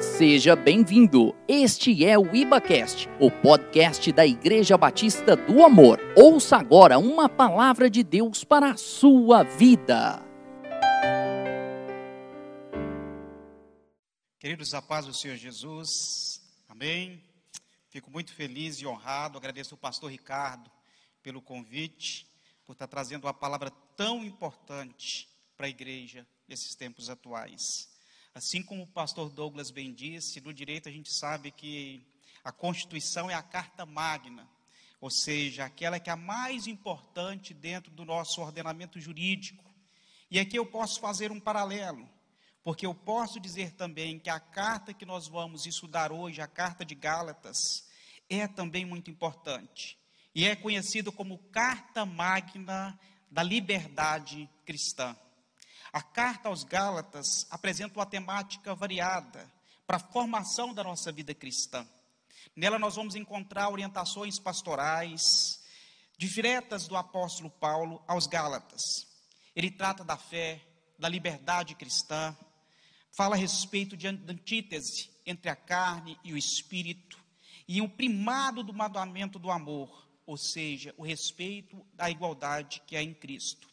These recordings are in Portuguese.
Seja bem-vindo. Este é o IbaCast, o podcast da Igreja Batista do Amor. Ouça agora uma palavra de Deus para a sua vida. Queridos, a paz do Senhor Jesus. Amém. Fico muito feliz e honrado. Agradeço ao pastor Ricardo pelo convite, por estar trazendo uma palavra tão importante para a igreja nesses tempos atuais. Assim como o pastor Douglas bem disse, no direito a gente sabe que a Constituição é a carta magna, ou seja, aquela que é a mais importante dentro do nosso ordenamento jurídico. E aqui eu posso fazer um paralelo, porque eu posso dizer também que a carta que nós vamos estudar hoje, a carta de Gálatas, é também muito importante. E é conhecido como carta magna da liberdade cristã. A carta aos Gálatas apresenta uma temática variada para a formação da nossa vida cristã. Nela nós vamos encontrar orientações pastorais diretas do apóstolo Paulo aos Gálatas. Ele trata da fé, da liberdade cristã, fala a respeito de antítese entre a carne e o espírito e o primado do mandamento do amor, ou seja, o respeito da igualdade que é em Cristo.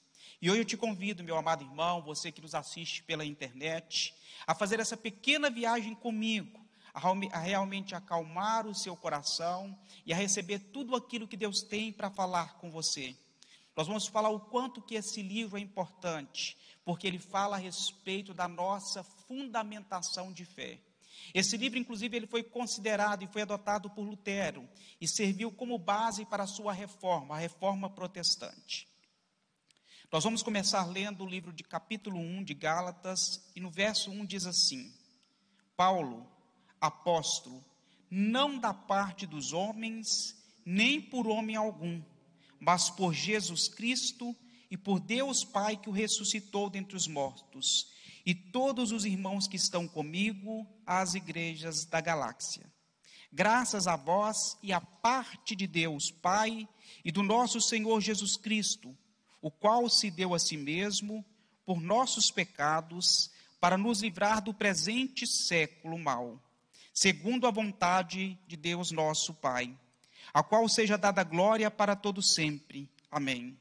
E hoje eu te convido, meu amado irmão, você que nos assiste pela internet, a fazer essa pequena viagem comigo, a realmente acalmar o seu coração e a receber tudo aquilo que Deus tem para falar com você. Nós vamos falar o quanto que esse livro é importante, porque ele fala a respeito da nossa fundamentação de fé. Esse livro, inclusive, ele foi considerado e foi adotado por Lutero e serviu como base para a sua reforma, a reforma protestante. Nós vamos começar lendo o livro de capítulo 1 de Gálatas, e no verso 1 diz assim: Paulo, apóstolo, não da parte dos homens, nem por homem algum, mas por Jesus Cristo e por Deus Pai que o ressuscitou dentre os mortos, e todos os irmãos que estão comigo às igrejas da galáxia. Graças a vós e à parte de Deus Pai e do nosso Senhor Jesus Cristo, o qual se deu a si mesmo por nossos pecados, para nos livrar do presente século mal, segundo a vontade de Deus nosso Pai, a qual seja dada glória para todo sempre. Amém.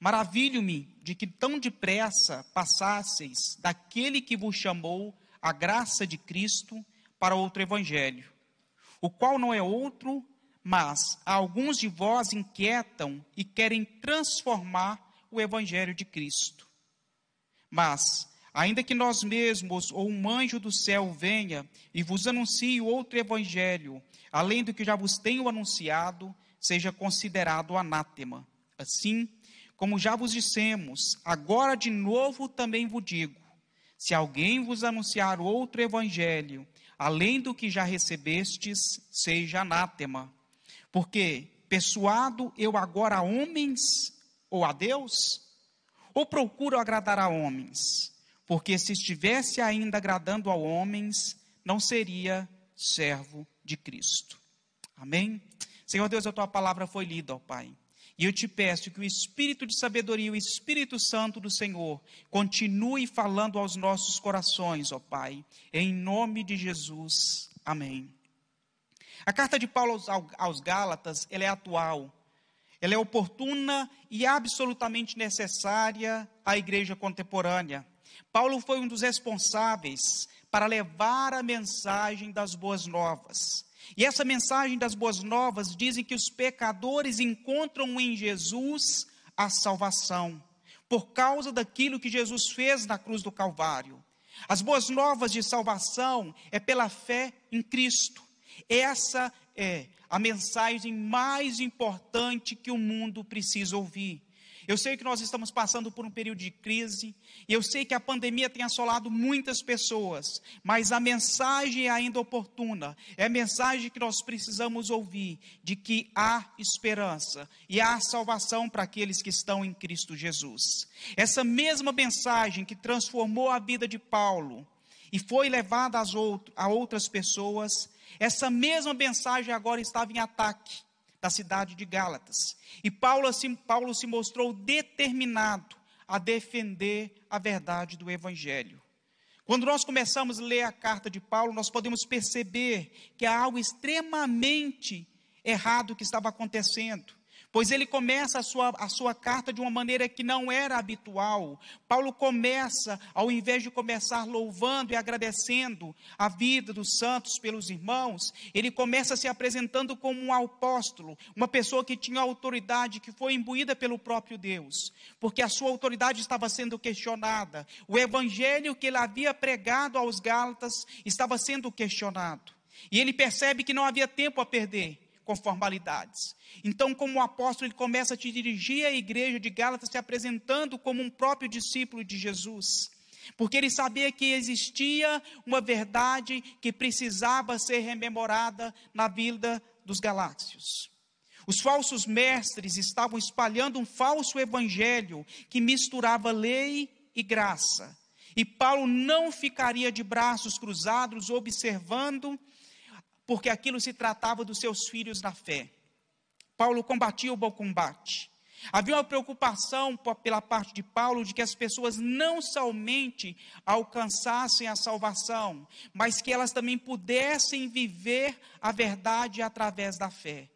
Maravilho-me de que tão depressa passasseis daquele que vos chamou a graça de Cristo para outro evangelho, o qual não é outro mas alguns de vós inquietam e querem transformar o evangelho de Cristo. Mas, ainda que nós mesmos ou um anjo do céu venha e vos anuncie outro evangelho, além do que já vos tenho anunciado, seja considerado anátema. Assim, como já vos dissemos, agora de novo também vos digo: se alguém vos anunciar outro evangelho, além do que já recebestes, seja anátema. Porque, persuado eu agora a homens ou a Deus? Ou procuro agradar a homens? Porque se estivesse ainda agradando a homens, não seria servo de Cristo. Amém? Senhor Deus, a tua palavra foi lida, ó Pai. E eu te peço que o Espírito de sabedoria, o Espírito Santo do Senhor, continue falando aos nossos corações, ó Pai. Em nome de Jesus. Amém. A carta de Paulo aos, aos Gálatas, ela é atual. Ela é oportuna e absolutamente necessária à igreja contemporânea. Paulo foi um dos responsáveis para levar a mensagem das boas novas. E essa mensagem das boas novas dizem que os pecadores encontram em Jesus a salvação, por causa daquilo que Jesus fez na cruz do Calvário. As boas novas de salvação é pela fé em Cristo. Essa é a mensagem mais importante que o mundo precisa ouvir. Eu sei que nós estamos passando por um período de crise, e eu sei que a pandemia tem assolado muitas pessoas, mas a mensagem é ainda oportuna, é a mensagem que nós precisamos ouvir, de que há esperança e há salvação para aqueles que estão em Cristo Jesus. Essa mesma mensagem que transformou a vida de Paulo e foi levada a outras pessoas, essa mesma mensagem agora estava em ataque da cidade de Gálatas. E Paulo, assim, Paulo se mostrou determinado a defender a verdade do Evangelho. Quando nós começamos a ler a carta de Paulo, nós podemos perceber que há algo extremamente errado que estava acontecendo pois ele começa a sua, a sua carta de uma maneira que não era habitual. Paulo começa, ao invés de começar louvando e agradecendo a vida dos santos pelos irmãos, ele começa se apresentando como um apóstolo, uma pessoa que tinha autoridade, que foi imbuída pelo próprio Deus, porque a sua autoridade estava sendo questionada. O evangelho que ele havia pregado aos Gálatas estava sendo questionado. E ele percebe que não havia tempo a perder com formalidades. Então, como apóstolo, ele começa a te dirigir à igreja de Gálatas, se apresentando como um próprio discípulo de Jesus. Porque ele sabia que existia uma verdade que precisava ser rememorada na vida dos galáxios. Os falsos mestres estavam espalhando um falso evangelho que misturava lei e graça. E Paulo não ficaria de braços cruzados observando porque aquilo se tratava dos seus filhos na fé. Paulo combatia o bom combate. Havia uma preocupação pela parte de Paulo de que as pessoas não somente alcançassem a salvação, mas que elas também pudessem viver a verdade através da fé.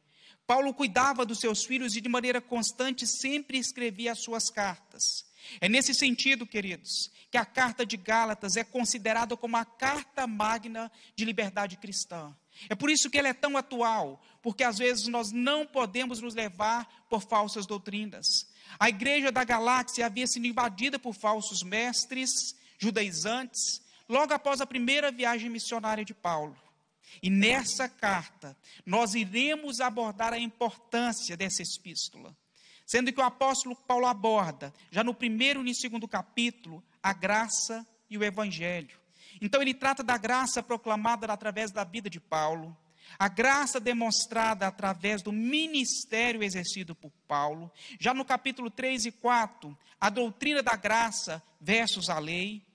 Paulo cuidava dos seus filhos e de maneira constante sempre escrevia as suas cartas. É nesse sentido, queridos, que a carta de Gálatas é considerada como a carta magna de liberdade cristã. É por isso que ela é tão atual, porque às vezes nós não podemos nos levar por falsas doutrinas. A igreja da galáxia havia sido invadida por falsos mestres judaizantes, logo após a primeira viagem missionária de Paulo. E nessa carta, nós iremos abordar a importância dessa epístola. Sendo que o apóstolo Paulo aborda, já no primeiro e no segundo capítulo, a graça e o evangelho. Então ele trata da graça proclamada através da vida de Paulo, a graça demonstrada através do ministério exercido por Paulo. Já no capítulo 3 e 4, a doutrina da graça versus a lei,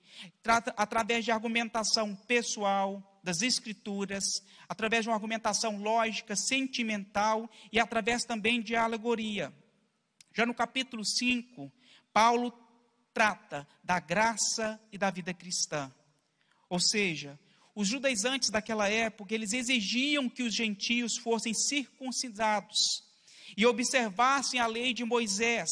trata através de argumentação pessoal das escrituras, através de uma argumentação lógica, sentimental e através também de alegoria. Já no capítulo 5, Paulo trata da graça e da vida cristã. Ou seja, os judaizantes daquela época, eles exigiam que os gentios fossem circuncidados e observassem a lei de Moisés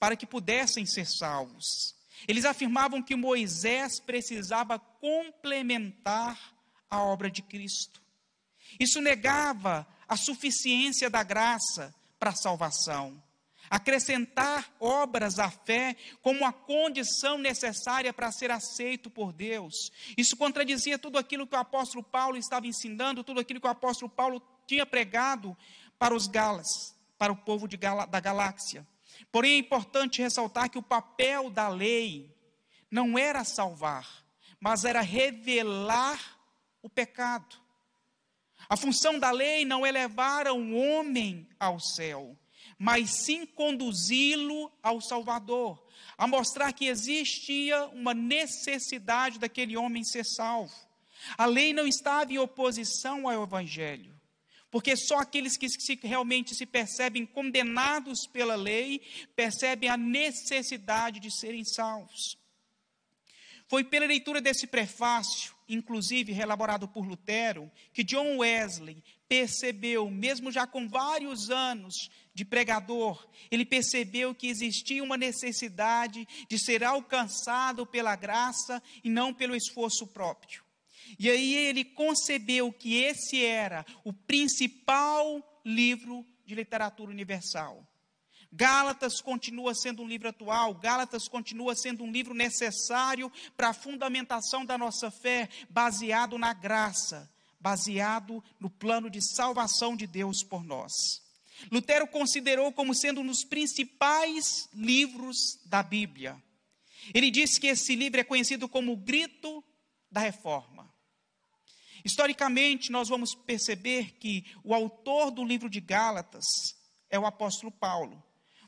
para que pudessem ser salvos. Eles afirmavam que Moisés precisava complementar a obra de Cristo. Isso negava a suficiência da graça para a salvação acrescentar obras à fé como a condição necessária para ser aceito por Deus. Isso contradizia tudo aquilo que o apóstolo Paulo estava ensinando, tudo aquilo que o apóstolo Paulo tinha pregado para os galas, para o povo da galáxia. Porém, é importante ressaltar que o papel da lei não era salvar, mas era revelar o pecado. A função da lei não é levar um homem ao céu, mas sim conduzi-lo ao Salvador, a mostrar que existia uma necessidade daquele homem ser salvo. A lei não estava em oposição ao Evangelho, porque só aqueles que se, realmente se percebem condenados pela lei percebem a necessidade de serem salvos. Foi pela leitura desse prefácio, inclusive elaborado por Lutero, que John Wesley percebeu, mesmo já com vários anos de pregador, ele percebeu que existia uma necessidade de ser alcançado pela graça e não pelo esforço próprio. E aí ele concebeu que esse era o principal livro de literatura universal. Gálatas continua sendo um livro atual, Gálatas continua sendo um livro necessário para a fundamentação da nossa fé, baseado na graça, baseado no plano de salvação de Deus por nós. Lutero considerou como sendo um dos principais livros da Bíblia. Ele disse que esse livro é conhecido como o Grito da Reforma. Historicamente, nós vamos perceber que o autor do livro de Gálatas é o apóstolo Paulo.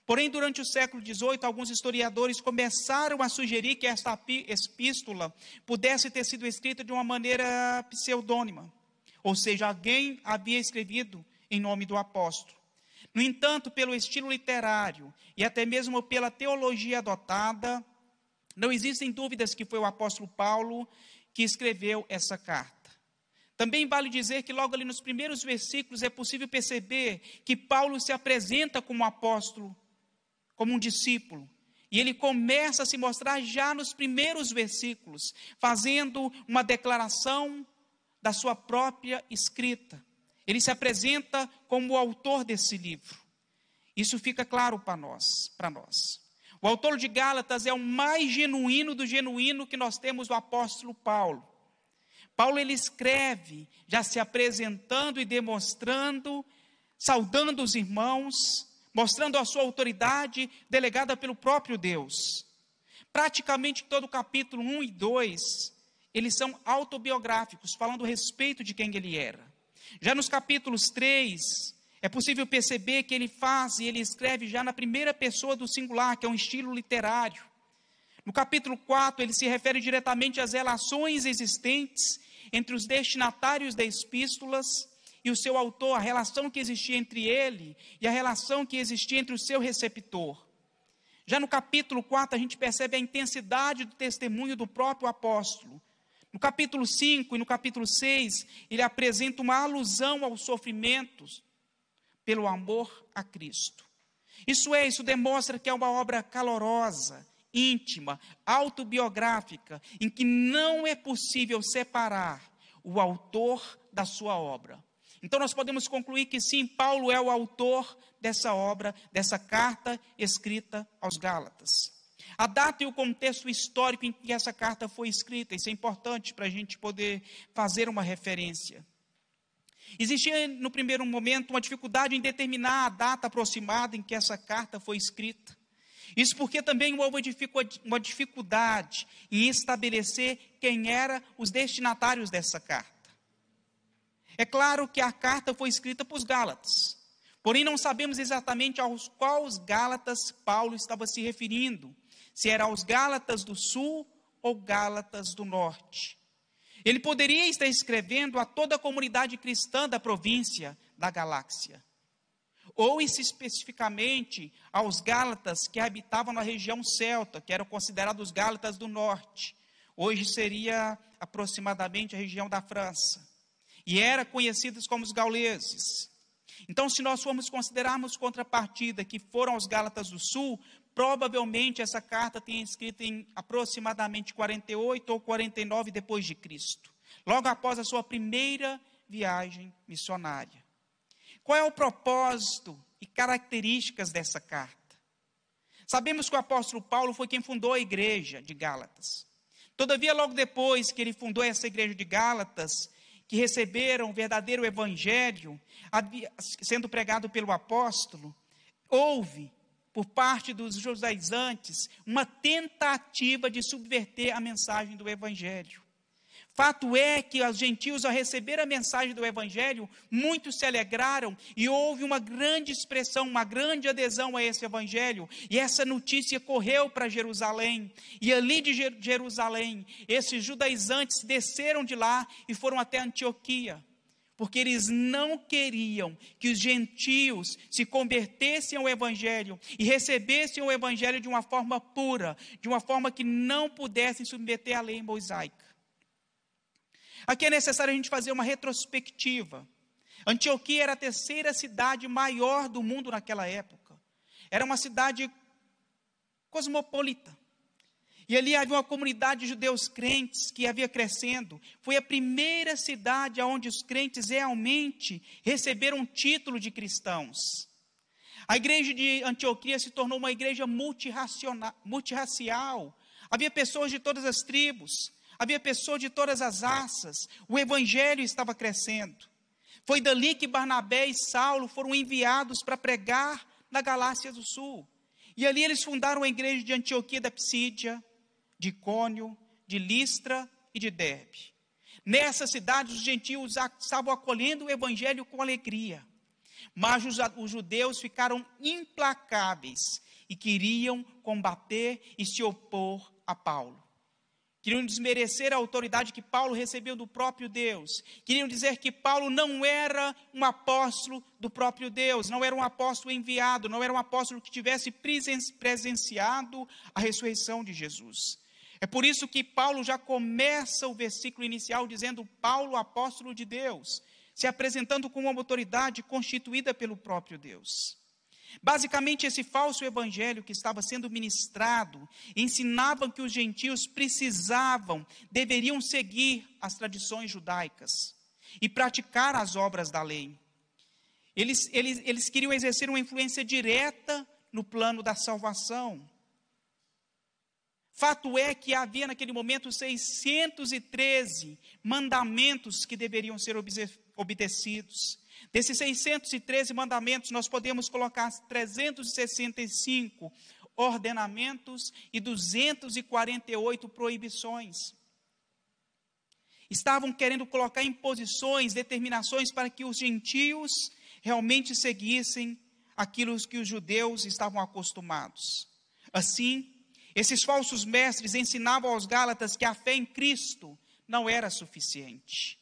Porém, durante o século XVIII, alguns historiadores começaram a sugerir que esta epístola pudesse ter sido escrita de uma maneira pseudônima. Ou seja, alguém havia escrevido em nome do apóstolo. No entanto, pelo estilo literário e até mesmo pela teologia adotada, Não existem dúvidas que foi o apóstolo Paulo que escreveu essa carta. Também vale dizer que logo ali nos primeiros versículos é possível perceber que Paulo se apresenta como apóstolo, como um discípulo. E ele começa a se mostrar já nos primeiros versículos, fazendo uma declaração da sua própria escrita. Ele se apresenta como o autor desse livro. Isso fica claro para nós, para nós. O autor de Gálatas é o mais genuíno do genuíno que nós temos o apóstolo Paulo. Paulo ele escreve, já se apresentando e demonstrando, saudando os irmãos, mostrando a sua autoridade delegada pelo próprio Deus. Praticamente todo o capítulo 1 e 2, eles são autobiográficos, falando a respeito de quem ele era. Já nos capítulos 3, é possível perceber que ele faz e ele escreve já na primeira pessoa do singular, que é um estilo literário. No capítulo 4, ele se refere diretamente às relações existentes entre os destinatários das epístolas e o seu autor, a relação que existia entre ele e a relação que existia entre o seu receptor. Já no capítulo 4, a gente percebe a intensidade do testemunho do próprio apóstolo. No capítulo 5 e no capítulo 6, ele apresenta uma alusão aos sofrimentos pelo amor a Cristo. Isso é, isso demonstra que é uma obra calorosa, íntima, autobiográfica, em que não é possível separar o autor da sua obra. Então nós podemos concluir que sim, Paulo é o autor dessa obra, dessa carta escrita aos Gálatas. A data e o contexto histórico em que essa carta foi escrita, isso é importante para a gente poder fazer uma referência. Existia no primeiro momento uma dificuldade em determinar a data aproximada em que essa carta foi escrita. Isso porque também houve uma dificuldade em estabelecer quem eram os destinatários dessa carta. É claro que a carta foi escrita para os Gálatas, porém não sabemos exatamente aos quais Gálatas Paulo estava se referindo, se era aos Gálatas do Sul ou Gálatas do Norte. Ele poderia estar escrevendo a toda a comunidade cristã da província da galáxia, ou especificamente aos Gálatas que habitavam na região celta, que eram considerados Gálatas do norte. Hoje seria aproximadamente a região da França. E eram conhecidos como os gauleses. Então, se nós formos considerarmos contrapartida que foram os Gálatas do Sul, Provavelmente essa carta tenha escrito em aproximadamente 48 ou 49 depois de Cristo, logo após a sua primeira viagem missionária. Qual é o propósito e características dessa carta? Sabemos que o apóstolo Paulo foi quem fundou a igreja de Gálatas. Todavia, logo depois que ele fundou essa igreja de Gálatas, que receberam o verdadeiro evangelho, sendo pregado pelo apóstolo, houve por parte dos judaizantes uma tentativa de subverter a mensagem do Evangelho. Fato é que os gentios, ao receber a mensagem do Evangelho, muitos se alegraram e houve uma grande expressão, uma grande adesão a esse Evangelho. E essa notícia correu para Jerusalém. E ali de Jerusalém, esses judaizantes desceram de lá e foram até Antioquia porque eles não queriam que os gentios se convertessem ao Evangelho e recebessem o Evangelho de uma forma pura, de uma forma que não pudessem submeter à lei mosaica. Aqui é necessário a gente fazer uma retrospectiva. Antioquia era a terceira cidade maior do mundo naquela época. Era uma cidade cosmopolita. E ali havia uma comunidade de judeus crentes que havia crescendo. Foi a primeira cidade onde os crentes realmente receberam um título de cristãos. A igreja de Antioquia se tornou uma igreja multirracial. Havia pessoas de todas as tribos, havia pessoas de todas as raças. O evangelho estava crescendo. Foi dali que Barnabé e Saulo foram enviados para pregar na Galácia do Sul. E ali eles fundaram a igreja de Antioquia da Psídia, de Icônio, de Listra e de Derbe. Nessas cidades, os gentios estavam acolhendo o evangelho com alegria. Mas os judeus ficaram implacáveis e queriam combater e se opor a Paulo. Queriam desmerecer a autoridade que Paulo recebeu do próprio Deus. Queriam dizer que Paulo não era um apóstolo do próprio Deus, não era um apóstolo enviado, não era um apóstolo que tivesse presenciado a ressurreição de Jesus. É por isso que Paulo já começa o versículo inicial dizendo: Paulo, apóstolo de Deus, se apresentando como uma autoridade constituída pelo próprio Deus. Basicamente, esse falso evangelho que estava sendo ministrado ensinava que os gentios precisavam, deveriam seguir as tradições judaicas e praticar as obras da lei. Eles, eles, eles queriam exercer uma influência direta no plano da salvação. Fato é que havia naquele momento 613 mandamentos que deveriam ser obedecidos. Desses 613 mandamentos, nós podemos colocar 365 ordenamentos e 248 proibições. Estavam querendo colocar imposições, determinações para que os gentios realmente seguissem aquilo que os judeus estavam acostumados. Assim, esses falsos mestres ensinavam aos Gálatas que a fé em Cristo não era suficiente.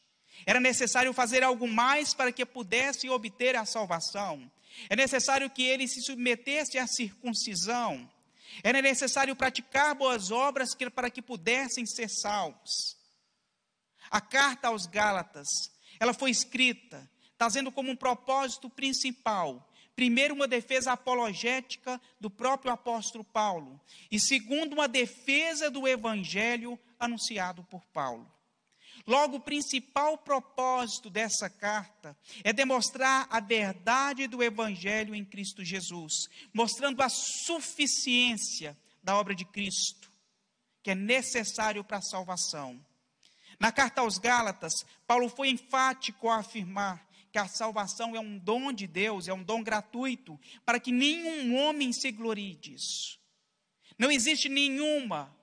Era necessário fazer algo mais para que pudessem obter a salvação. É necessário que eles se submetessem à circuncisão. Era necessário praticar boas obras para que pudessem ser salvos. A carta aos Gálatas, ela foi escrita trazendo como um propósito principal Primeiro, uma defesa apologética do próprio apóstolo Paulo. E segundo, uma defesa do evangelho anunciado por Paulo. Logo, o principal propósito dessa carta é demonstrar a verdade do Evangelho em Cristo Jesus, mostrando a suficiência da obra de Cristo, que é necessário para a salvação. Na carta aos Gálatas, Paulo foi enfático a afirmar que a salvação é um dom de Deus, é um dom gratuito, para que nenhum homem se glorie disso. Não existe nenhuma,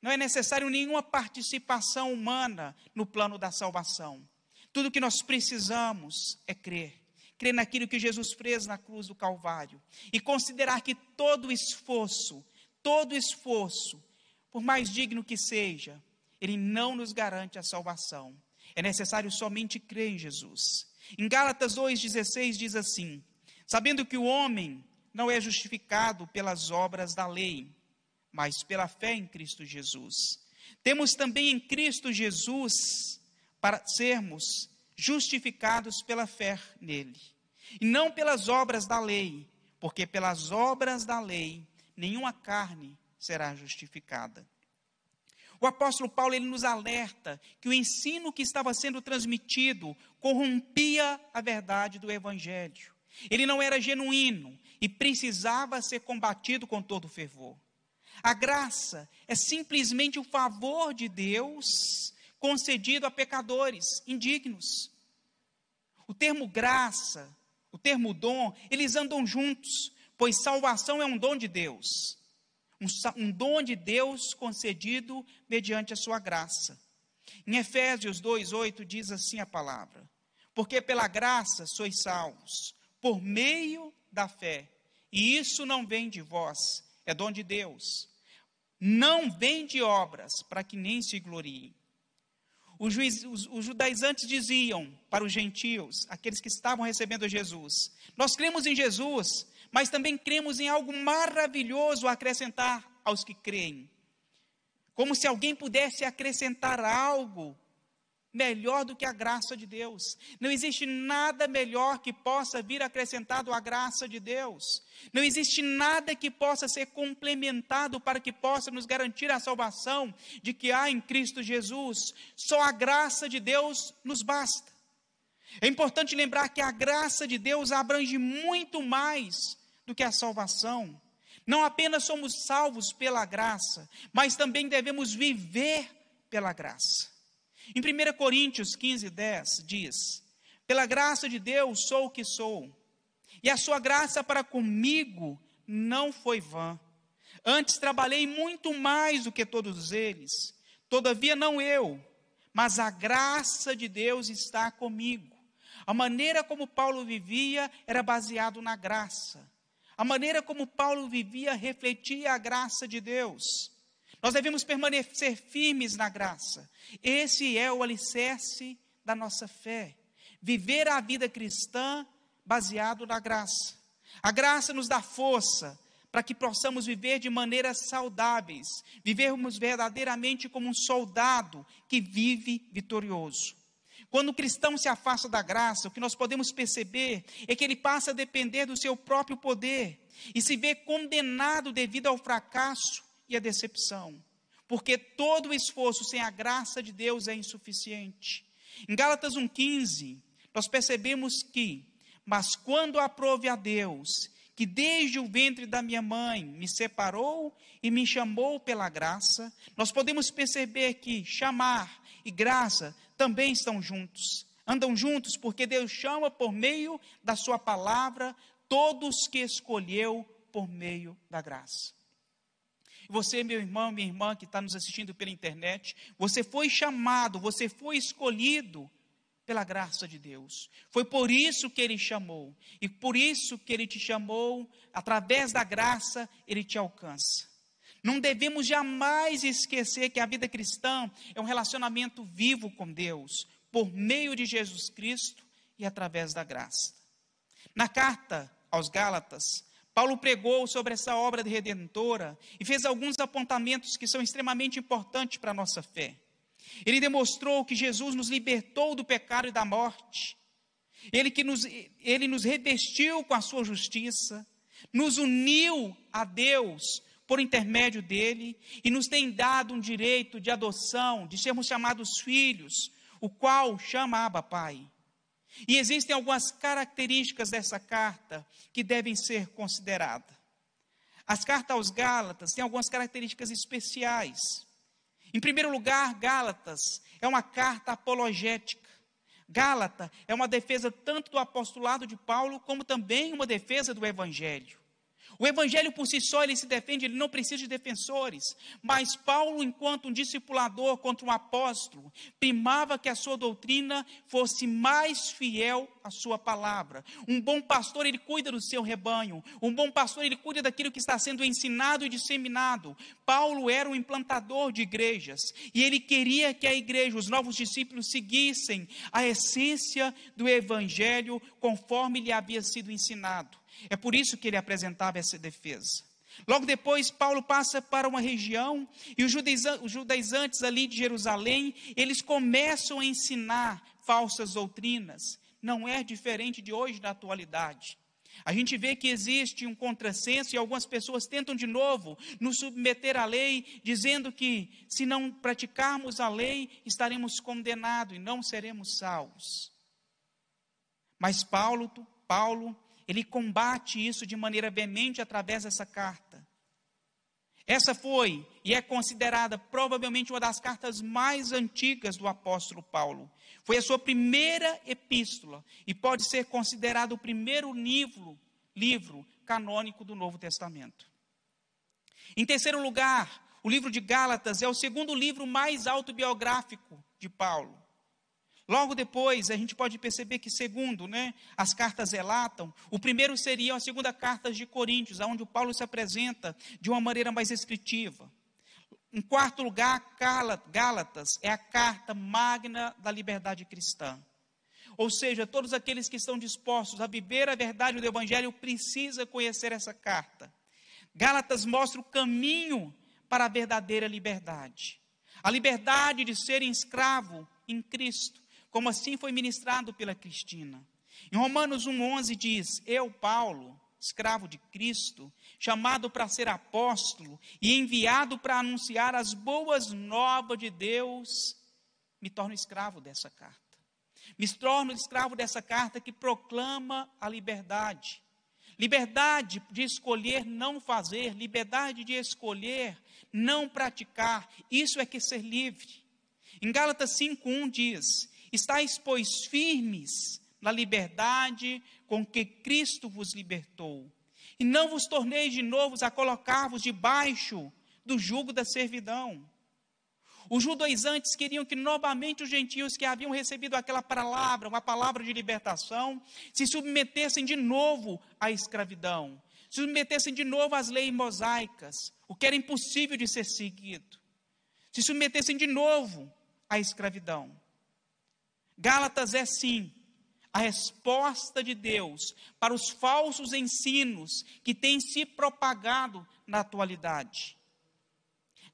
não é necessário nenhuma participação humana no plano da salvação. Tudo que nós precisamos é crer. Crer naquilo que Jesus fez na cruz do Calvário. E considerar que todo esforço, todo esforço, por mais digno que seja, ele não nos garante a salvação. É necessário somente crer em Jesus. Em Gálatas 2,16 diz assim: Sabendo que o homem não é justificado pelas obras da lei, mas pela fé em Cristo Jesus. Temos também em Cristo Jesus para sermos justificados pela fé nele, e não pelas obras da lei, porque pelas obras da lei nenhuma carne será justificada. O apóstolo Paulo ele nos alerta que o ensino que estava sendo transmitido corrompia a verdade do evangelho. Ele não era genuíno e precisava ser combatido com todo fervor. A graça é simplesmente o favor de Deus concedido a pecadores indignos. O termo graça, o termo dom, eles andam juntos, pois salvação é um dom de Deus um, um dom de Deus concedido mediante a sua graça. Em Efésios 2,8 diz assim a palavra: Porque pela graça sois salvos, por meio da fé, e isso não vem de vós, é dom de Deus. Não vem de obras, para que nem se gloriem. Os, juiz, os, os judaizantes diziam para os gentios, aqueles que estavam recebendo Jesus: Nós cremos em Jesus, mas também cremos em algo maravilhoso acrescentar aos que creem. Como se alguém pudesse acrescentar algo melhor do que a graça de Deus. Não existe nada melhor que possa vir acrescentado à graça de Deus. Não existe nada que possa ser complementado para que possa nos garantir a salvação de que há em Cristo Jesus. Só a graça de Deus nos basta. É importante lembrar que a graça de Deus abrange muito mais do que a salvação. Não apenas somos salvos pela graça, mas também devemos viver pela graça. Em 1 Coríntios 15, 10 diz: Pela graça de Deus sou o que sou, e a sua graça para comigo não foi vã. Antes trabalhei muito mais do que todos eles, todavia não eu, mas a graça de Deus está comigo. A maneira como Paulo vivia era baseado na graça. A maneira como Paulo vivia refletia a graça de Deus. Nós devemos permanecer firmes na graça. Esse é o alicerce da nossa fé. Viver a vida cristã baseado na graça. A graça nos dá força para que possamos viver de maneiras saudáveis, vivermos verdadeiramente como um soldado que vive vitorioso. Quando o cristão se afasta da graça, o que nós podemos perceber é que ele passa a depender do seu próprio poder e se vê condenado devido ao fracasso e à decepção, porque todo o esforço sem a graça de Deus é insuficiente. Em Gálatas 1,15, nós percebemos que, mas quando aprove a Deus, que desde o ventre da minha mãe me separou e me chamou pela graça, nós podemos perceber que chamar e graça também estão juntos. Andam juntos porque Deus chama por meio da Sua palavra todos que escolheu por meio da graça. Você, meu irmão, minha irmã que está nos assistindo pela internet, você foi chamado, você foi escolhido pela graça de Deus. Foi por isso que Ele chamou, e por isso que Ele te chamou, através da graça, Ele te alcança. Não devemos jamais esquecer que a vida cristã é um relacionamento vivo com Deus, por meio de Jesus Cristo e através da graça. Na carta aos Gálatas, Paulo pregou sobre essa obra de redentora e fez alguns apontamentos que são extremamente importantes para a nossa fé. Ele demonstrou que Jesus nos libertou do pecado e da morte. Ele que nos, ele nos revestiu com a sua justiça, nos uniu a Deus por intermédio dele e nos tem dado um direito de adoção, de sermos chamados filhos, o qual chama Abba Pai. E existem algumas características dessa carta que devem ser consideradas. As cartas aos Gálatas têm algumas características especiais. Em primeiro lugar, Gálatas é uma carta apologética. Gálata é uma defesa tanto do apostolado de Paulo, como também uma defesa do Evangelho. O evangelho por si só ele se defende, ele não precisa de defensores. Mas Paulo, enquanto um discipulador contra um apóstolo, primava que a sua doutrina fosse mais fiel à sua palavra. Um bom pastor, ele cuida do seu rebanho. Um bom pastor, ele cuida daquilo que está sendo ensinado e disseminado. Paulo era um implantador de igrejas e ele queria que a igreja, os novos discípulos seguissem a essência do evangelho conforme lhe havia sido ensinado. É por isso que ele apresentava essa defesa. Logo depois, Paulo passa para uma região e os judaizantes ali de Jerusalém, eles começam a ensinar falsas doutrinas. Não é diferente de hoje, na atualidade. A gente vê que existe um contrassenso e algumas pessoas tentam de novo nos submeter à lei, dizendo que se não praticarmos a lei, estaremos condenados e não seremos salvos. Mas Paulo, Paulo ele combate isso de maneira veemente através dessa carta. Essa foi e é considerada provavelmente uma das cartas mais antigas do apóstolo Paulo. Foi a sua primeira epístola e pode ser considerado o primeiro livro, livro canônico do Novo Testamento. Em terceiro lugar, o livro de Gálatas é o segundo livro mais autobiográfico de Paulo. Logo depois, a gente pode perceber que, segundo né, as cartas relatam, o primeiro seria a segunda carta de Coríntios, onde Paulo se apresenta de uma maneira mais descritiva. Em quarto lugar, Gálatas é a carta magna da liberdade cristã. Ou seja, todos aqueles que estão dispostos a viver a verdade do Evangelho precisam conhecer essa carta. Gálatas mostra o caminho para a verdadeira liberdade. A liberdade de ser escravo em Cristo como assim foi ministrado pela Cristina. Em Romanos 1,11 diz: Eu, Paulo, escravo de Cristo, chamado para ser apóstolo e enviado para anunciar as boas novas de Deus, me torno escravo dessa carta. Me torno escravo dessa carta que proclama a liberdade. Liberdade de escolher não fazer, liberdade de escolher não praticar, isso é que ser livre. Em Gálatas 5:1 diz: Estais, pois, firmes na liberdade com que Cristo vos libertou. E não vos torneis de novo a colocar-vos debaixo do jugo da servidão. Os judaizantes queriam que novamente os gentios que haviam recebido aquela palavra, uma palavra de libertação, se submetessem de novo à escravidão, se submetessem de novo às leis mosaicas, o que era impossível de ser seguido, se submetessem de novo à escravidão. Gálatas é sim a resposta de Deus para os falsos ensinos que têm se propagado na atualidade.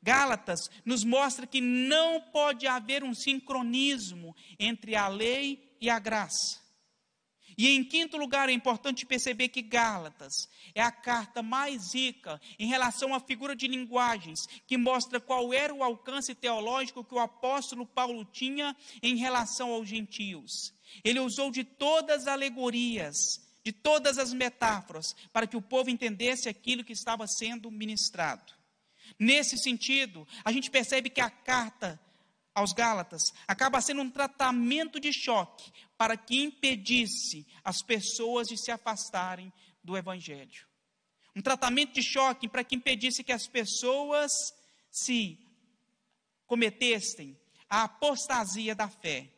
Gálatas nos mostra que não pode haver um sincronismo entre a lei e a graça. E em quinto lugar, é importante perceber que Gálatas é a carta mais rica em relação à figura de linguagens, que mostra qual era o alcance teológico que o apóstolo Paulo tinha em relação aos gentios. Ele usou de todas as alegorias, de todas as metáforas, para que o povo entendesse aquilo que estava sendo ministrado. Nesse sentido, a gente percebe que a carta aos Gálatas acaba sendo um tratamento de choque para que impedisse as pessoas de se afastarem do Evangelho. Um tratamento de choque para que impedisse que as pessoas se cometessem a apostasia da fé.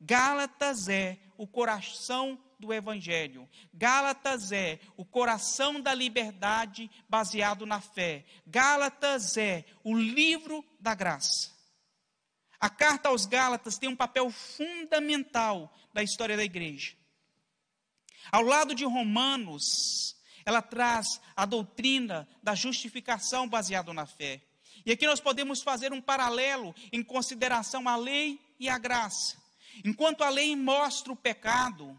Gálatas é o coração do Evangelho. Gálatas é o coração da liberdade baseado na fé. Gálatas é o livro da graça. A carta aos Gálatas tem um papel fundamental da história da igreja. Ao lado de Romanos, ela traz a doutrina da justificação baseada na fé. E aqui nós podemos fazer um paralelo em consideração à lei e à graça. Enquanto a lei mostra o pecado,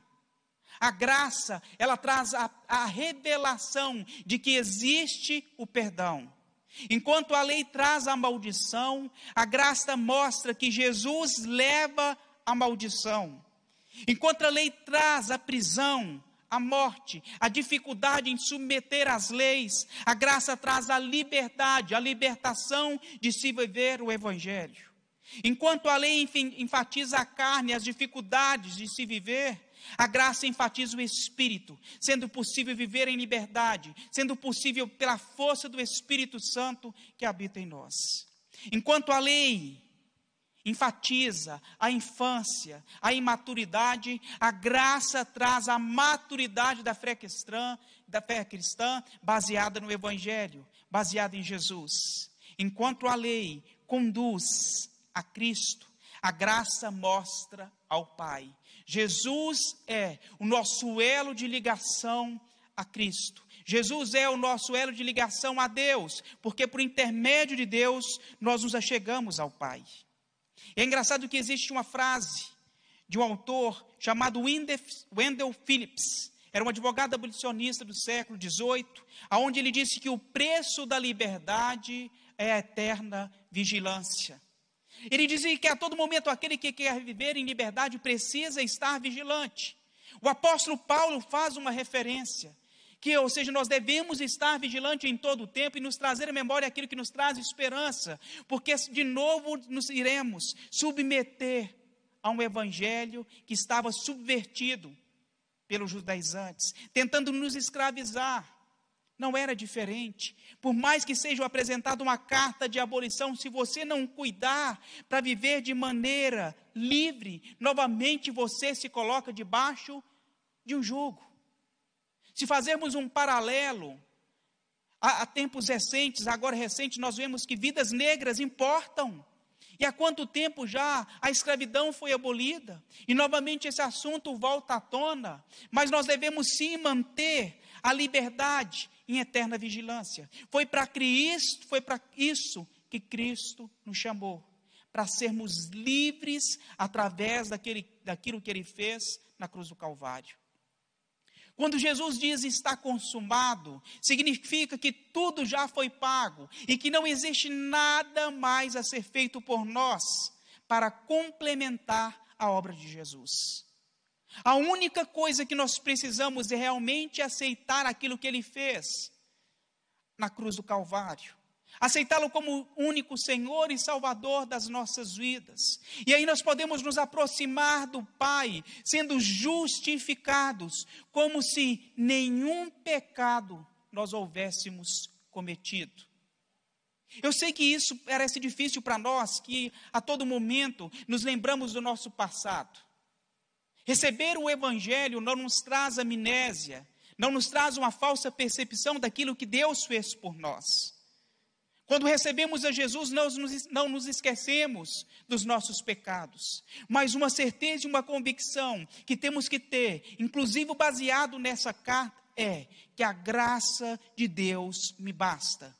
a graça, ela traz a, a revelação de que existe o perdão. Enquanto a lei traz a maldição, a graça mostra que Jesus leva a maldição. Enquanto a lei traz a prisão, a morte, a dificuldade em submeter as leis, a graça traz a liberdade, a libertação de se viver o Evangelho. Enquanto a lei enfatiza a carne, as dificuldades de se viver, a graça enfatiza o espírito, sendo possível viver em liberdade, sendo possível pela força do Espírito Santo que habita em nós. Enquanto a lei enfatiza a infância, a imaturidade, a graça traz a maturidade da fé cristã, da fé cristã baseada no evangelho, baseada em Jesus. Enquanto a lei conduz a Cristo, a graça mostra ao Pai. Jesus é o nosso elo de ligação a Cristo. Jesus é o nosso elo de ligação a Deus, porque por intermédio de Deus nós nos achegamos ao Pai. É engraçado que existe uma frase de um autor chamado Wendell Phillips, era um advogado abolicionista do século XVIII, aonde ele disse que o preço da liberdade é a eterna vigilância. Ele dizia que a todo momento aquele que quer viver em liberdade precisa estar vigilante. O apóstolo Paulo faz uma referência, que, ou seja, nós devemos estar vigilante em todo o tempo e nos trazer à memória aquilo que nos traz esperança, porque de novo nos iremos submeter a um evangelho que estava subvertido pelos judaizantes, tentando nos escravizar não era diferente. Por mais que seja apresentada uma carta de abolição, se você não cuidar para viver de maneira livre, novamente você se coloca debaixo de um jugo. Se fazermos um paralelo, há, há tempos recentes, agora recente, nós vemos que vidas negras importam. E há quanto tempo já a escravidão foi abolida? E novamente esse assunto volta à tona. Mas nós devemos sim manter a liberdade em eterna vigilância. Foi para Cristo, foi para isso que Cristo nos chamou, para sermos livres através daquele, daquilo que ele fez na cruz do Calvário. Quando Jesus diz está consumado, significa que tudo já foi pago e que não existe nada mais a ser feito por nós para complementar a obra de Jesus. A única coisa que nós precisamos é realmente aceitar aquilo que ele fez na cruz do Calvário. Aceitá-lo como único Senhor e Salvador das nossas vidas. E aí nós podemos nos aproximar do Pai, sendo justificados, como se nenhum pecado nós houvéssemos cometido. Eu sei que isso parece difícil para nós, que a todo momento nos lembramos do nosso passado. Receber o Evangelho não nos traz amnésia, não nos traz uma falsa percepção daquilo que Deus fez por nós. Quando recebemos a Jesus, nós não nos esquecemos dos nossos pecados, mas uma certeza e uma convicção que temos que ter, inclusive baseado nessa carta, é que a graça de Deus me basta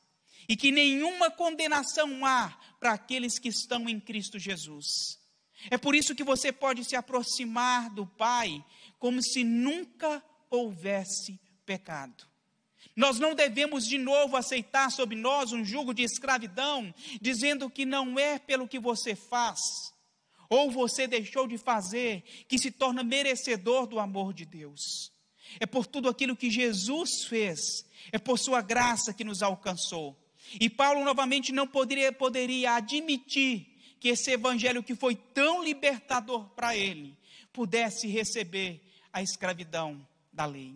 e que nenhuma condenação há para aqueles que estão em Cristo Jesus. É por isso que você pode se aproximar do Pai como se nunca houvesse pecado. Nós não devemos de novo aceitar sobre nós um jugo de escravidão, dizendo que não é pelo que você faz, ou você deixou de fazer, que se torna merecedor do amor de Deus. É por tudo aquilo que Jesus fez, é por sua graça que nos alcançou. E Paulo novamente não poderia, poderia admitir que esse evangelho que foi tão libertador para ele pudesse receber a escravidão da lei.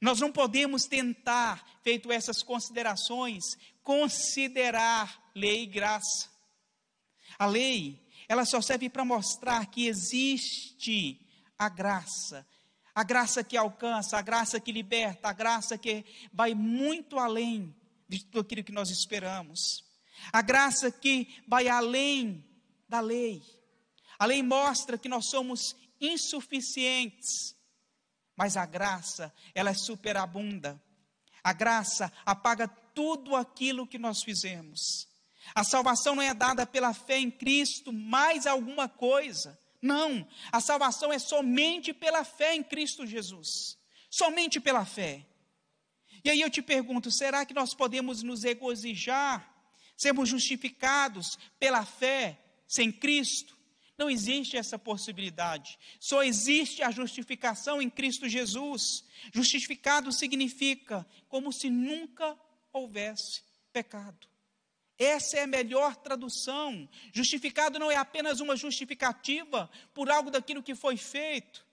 Nós não podemos tentar, feito essas considerações, considerar lei e graça. A lei, ela só serve para mostrar que existe a graça, a graça que alcança, a graça que liberta, a graça que vai muito além de tudo aquilo que nós esperamos. A graça que vai além da lei. A lei mostra que nós somos insuficientes, mas a graça, ela é superabunda. A graça apaga tudo aquilo que nós fizemos. A salvação não é dada pela fé em Cristo, mais alguma coisa. Não, a salvação é somente pela fé em Cristo Jesus. Somente pela fé. E aí eu te pergunto: será que nós podemos nos regozijar, sermos justificados pela fé sem Cristo? Não existe essa possibilidade. Só existe a justificação em Cristo Jesus. Justificado significa como se nunca houvesse pecado. Essa é a melhor tradução. Justificado não é apenas uma justificativa por algo daquilo que foi feito.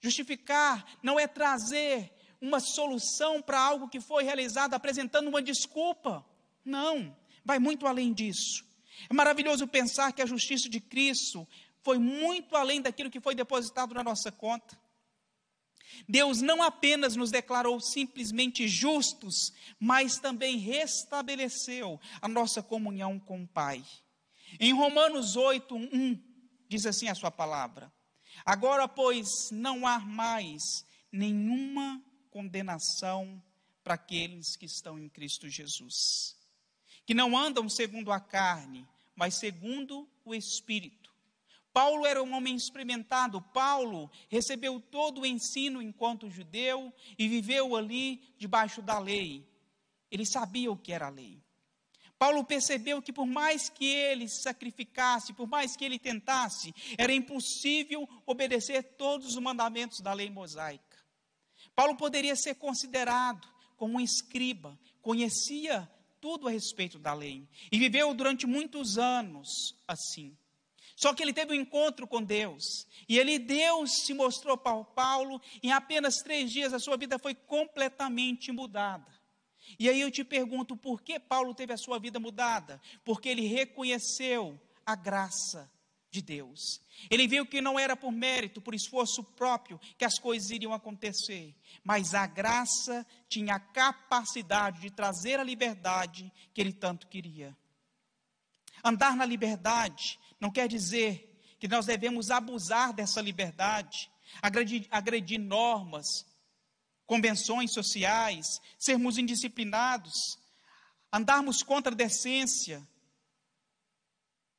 Justificar não é trazer uma solução para algo que foi realizado, apresentando uma desculpa. Não, vai muito além disso. É maravilhoso pensar que a justiça de Cristo foi muito além daquilo que foi depositado na nossa conta. Deus não apenas nos declarou simplesmente justos, mas também restabeleceu a nossa comunhão com o Pai. Em Romanos 8, 1, diz assim a sua palavra: Agora, pois, não há mais nenhuma condenação para aqueles que estão em Cristo Jesus, que não andam segundo a carne, mas segundo o Espírito. Paulo era um homem experimentado. Paulo recebeu todo o ensino enquanto judeu e viveu ali debaixo da lei. Ele sabia o que era a lei. Paulo percebeu que por mais que ele se sacrificasse, por mais que ele tentasse, era impossível obedecer todos os mandamentos da lei mosaica. Paulo poderia ser considerado como um escriba, conhecia tudo a respeito da lei e viveu durante muitos anos assim. Só que ele teve um encontro com Deus. E ele, Deus se mostrou para Paulo. Em apenas três dias, a sua vida foi completamente mudada. E aí eu te pergunto, por que Paulo teve a sua vida mudada? Porque ele reconheceu a graça de Deus. Ele viu que não era por mérito, por esforço próprio que as coisas iriam acontecer, mas a graça tinha a capacidade de trazer a liberdade que ele tanto queria. Andar na liberdade não quer dizer que nós devemos abusar dessa liberdade, agredir, agredir normas, convenções sociais, sermos indisciplinados, andarmos contra a decência,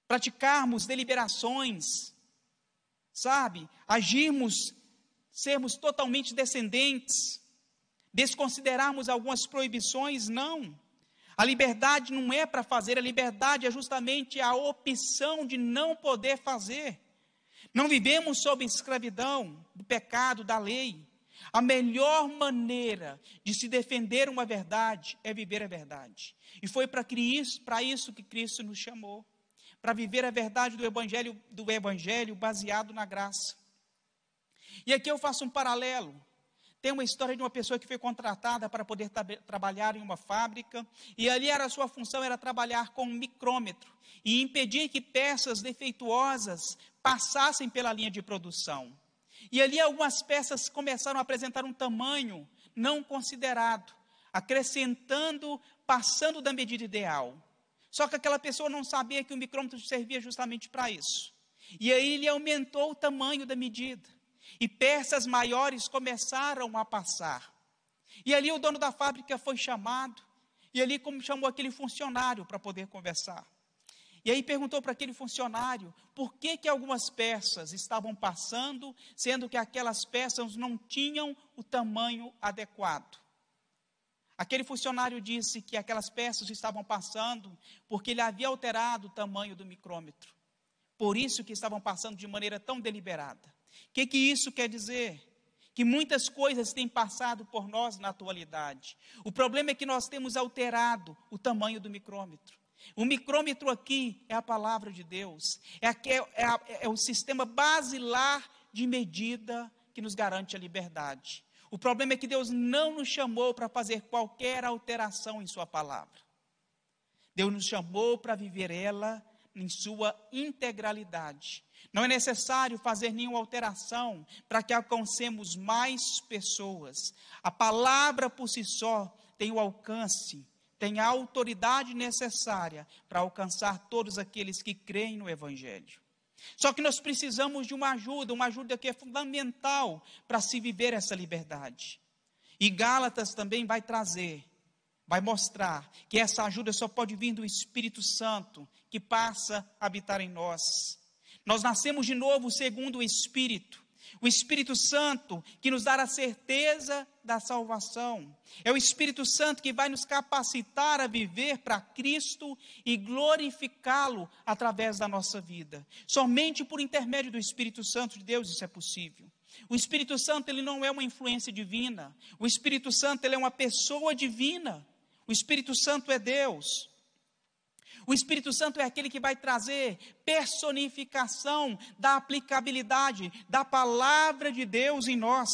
praticarmos deliberações, sabe? Agirmos, sermos totalmente descendentes, desconsiderarmos algumas proibições, não. A liberdade não é para fazer, a liberdade é justamente a opção de não poder fazer. Não vivemos sob escravidão do pecado, da lei. A melhor maneira de se defender uma verdade é viver a verdade. E foi para isso que Cristo nos chamou para viver a verdade do evangelho, do evangelho baseado na graça. E aqui eu faço um paralelo. Tem uma história de uma pessoa que foi contratada para poder trabalhar em uma fábrica, e ali era a sua função era trabalhar com um micrômetro e impedir que peças defeituosas passassem pela linha de produção. E ali algumas peças começaram a apresentar um tamanho não considerado, acrescentando, passando da medida ideal. Só que aquela pessoa não sabia que o micrômetro servia justamente para isso. E aí ele aumentou o tamanho da medida. E peças maiores começaram a passar. E ali o dono da fábrica foi chamado. E ali como chamou aquele funcionário para poder conversar. E aí perguntou para aquele funcionário por que, que algumas peças estavam passando, sendo que aquelas peças não tinham o tamanho adequado. Aquele funcionário disse que aquelas peças estavam passando porque ele havia alterado o tamanho do micrômetro. Por isso que estavam passando de maneira tão deliberada. O que, que isso quer dizer? Que muitas coisas têm passado por nós na atualidade. O problema é que nós temos alterado o tamanho do micrômetro. O micrômetro aqui é a palavra de Deus, é, é, a, é o sistema basilar de medida que nos garante a liberdade. O problema é que Deus não nos chamou para fazer qualquer alteração em Sua palavra. Deus nos chamou para viver ela em sua integralidade. Não é necessário fazer nenhuma alteração para que alcancemos mais pessoas. A palavra por si só tem o alcance tem a autoridade necessária para alcançar todos aqueles que creem no Evangelho. Só que nós precisamos de uma ajuda, uma ajuda que é fundamental para se viver essa liberdade. E Gálatas também vai trazer, vai mostrar que essa ajuda só pode vir do Espírito Santo, que passa a habitar em nós. Nós nascemos de novo segundo o Espírito. O Espírito Santo que nos dá a certeza da salvação. É o Espírito Santo que vai nos capacitar a viver para Cristo e glorificá-lo através da nossa vida. Somente por intermédio do Espírito Santo de Deus isso é possível. O Espírito Santo ele não é uma influência divina. O Espírito Santo ele é uma pessoa divina. O Espírito Santo é Deus. O Espírito Santo é aquele que vai trazer personificação da aplicabilidade da palavra de Deus em nós.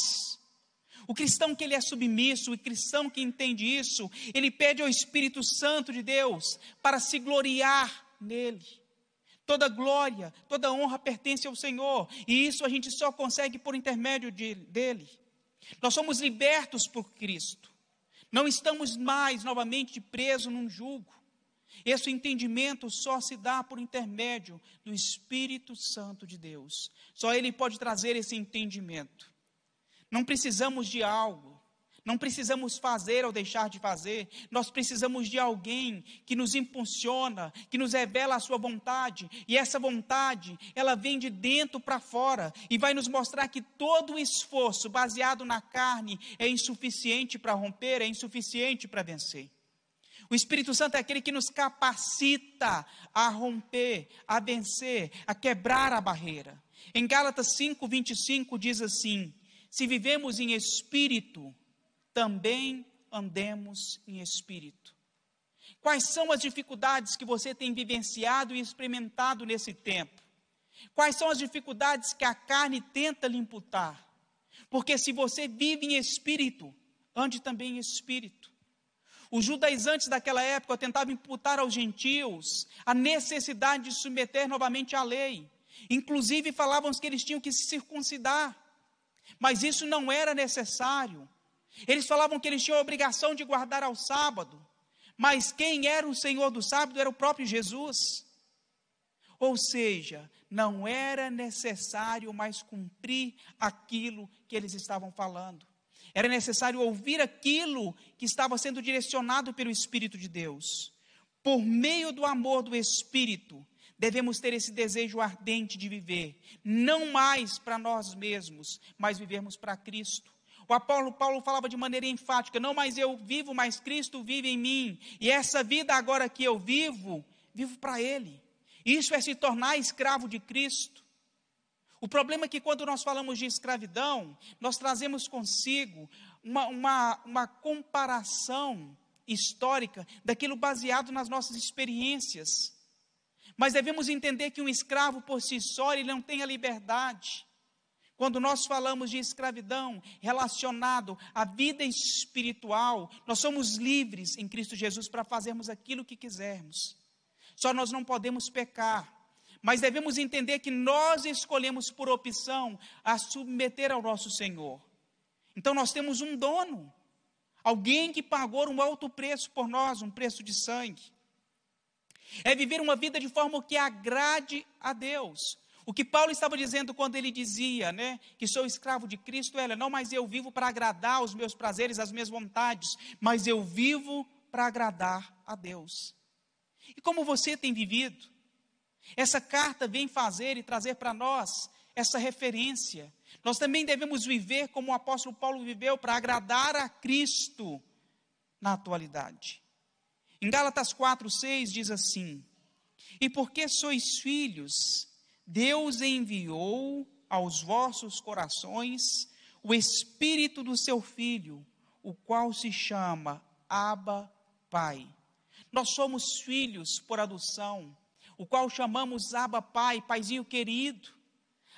O cristão que ele é submisso, o cristão que entende isso, ele pede ao Espírito Santo de Deus para se gloriar nele. Toda glória, toda honra pertence ao Senhor, e isso a gente só consegue por intermédio de, dele. Nós somos libertos por Cristo. Não estamos mais novamente presos num jugo. Esse entendimento só se dá por intermédio do Espírito Santo de Deus. Só Ele pode trazer esse entendimento. Não precisamos de algo, não precisamos fazer ou deixar de fazer, nós precisamos de alguém que nos impulsiona, que nos revela a sua vontade, e essa vontade, ela vem de dentro para fora e vai nos mostrar que todo o esforço baseado na carne é insuficiente para romper, é insuficiente para vencer. O Espírito Santo é aquele que nos capacita a romper, a vencer, a quebrar a barreira. Em Gálatas 5, 25 diz assim: Se vivemos em espírito, também andemos em espírito. Quais são as dificuldades que você tem vivenciado e experimentado nesse tempo? Quais são as dificuldades que a carne tenta lhe imputar? Porque se você vive em espírito, ande também em espírito. Os judaizantes daquela época tentavam imputar aos gentios a necessidade de submeter novamente à lei. Inclusive falavam que eles tinham que se circuncidar. Mas isso não era necessário. Eles falavam que eles tinham a obrigação de guardar ao sábado. Mas quem era o Senhor do sábado era o próprio Jesus. Ou seja, não era necessário mais cumprir aquilo que eles estavam falando. Era necessário ouvir aquilo que estava sendo direcionado pelo Espírito de Deus. Por meio do amor do Espírito, devemos ter esse desejo ardente de viver, não mais para nós mesmos, mas vivermos para Cristo. O Apolo Paulo falava de maneira enfática: não mais eu vivo, mas Cristo vive em mim. E essa vida agora que eu vivo, vivo para Ele. Isso é se tornar escravo de Cristo. O problema é que quando nós falamos de escravidão, nós trazemos consigo uma, uma, uma comparação histórica daquilo baseado nas nossas experiências. Mas devemos entender que um escravo por si só, ele não tem a liberdade. Quando nós falamos de escravidão relacionado à vida espiritual, nós somos livres em Cristo Jesus para fazermos aquilo que quisermos. Só nós não podemos pecar mas devemos entender que nós escolhemos por opção a submeter ao nosso Senhor. Então nós temos um dono, alguém que pagou um alto preço por nós, um preço de sangue. É viver uma vida de forma que agrade a Deus. O que Paulo estava dizendo quando ele dizia, né, que sou escravo de Cristo, ela não mais eu vivo para agradar os meus prazeres, as minhas vontades, mas eu vivo para agradar a Deus. E como você tem vivido? Essa carta vem fazer e trazer para nós essa referência. Nós também devemos viver como o apóstolo Paulo viveu para agradar a Cristo na atualidade. Em Gálatas 4:6 diz assim: E porque sois filhos, Deus enviou aos vossos corações o espírito do seu filho, o qual se chama Abba Pai. Nós somos filhos por adoção, o qual chamamos Abba Pai, Paizinho querido,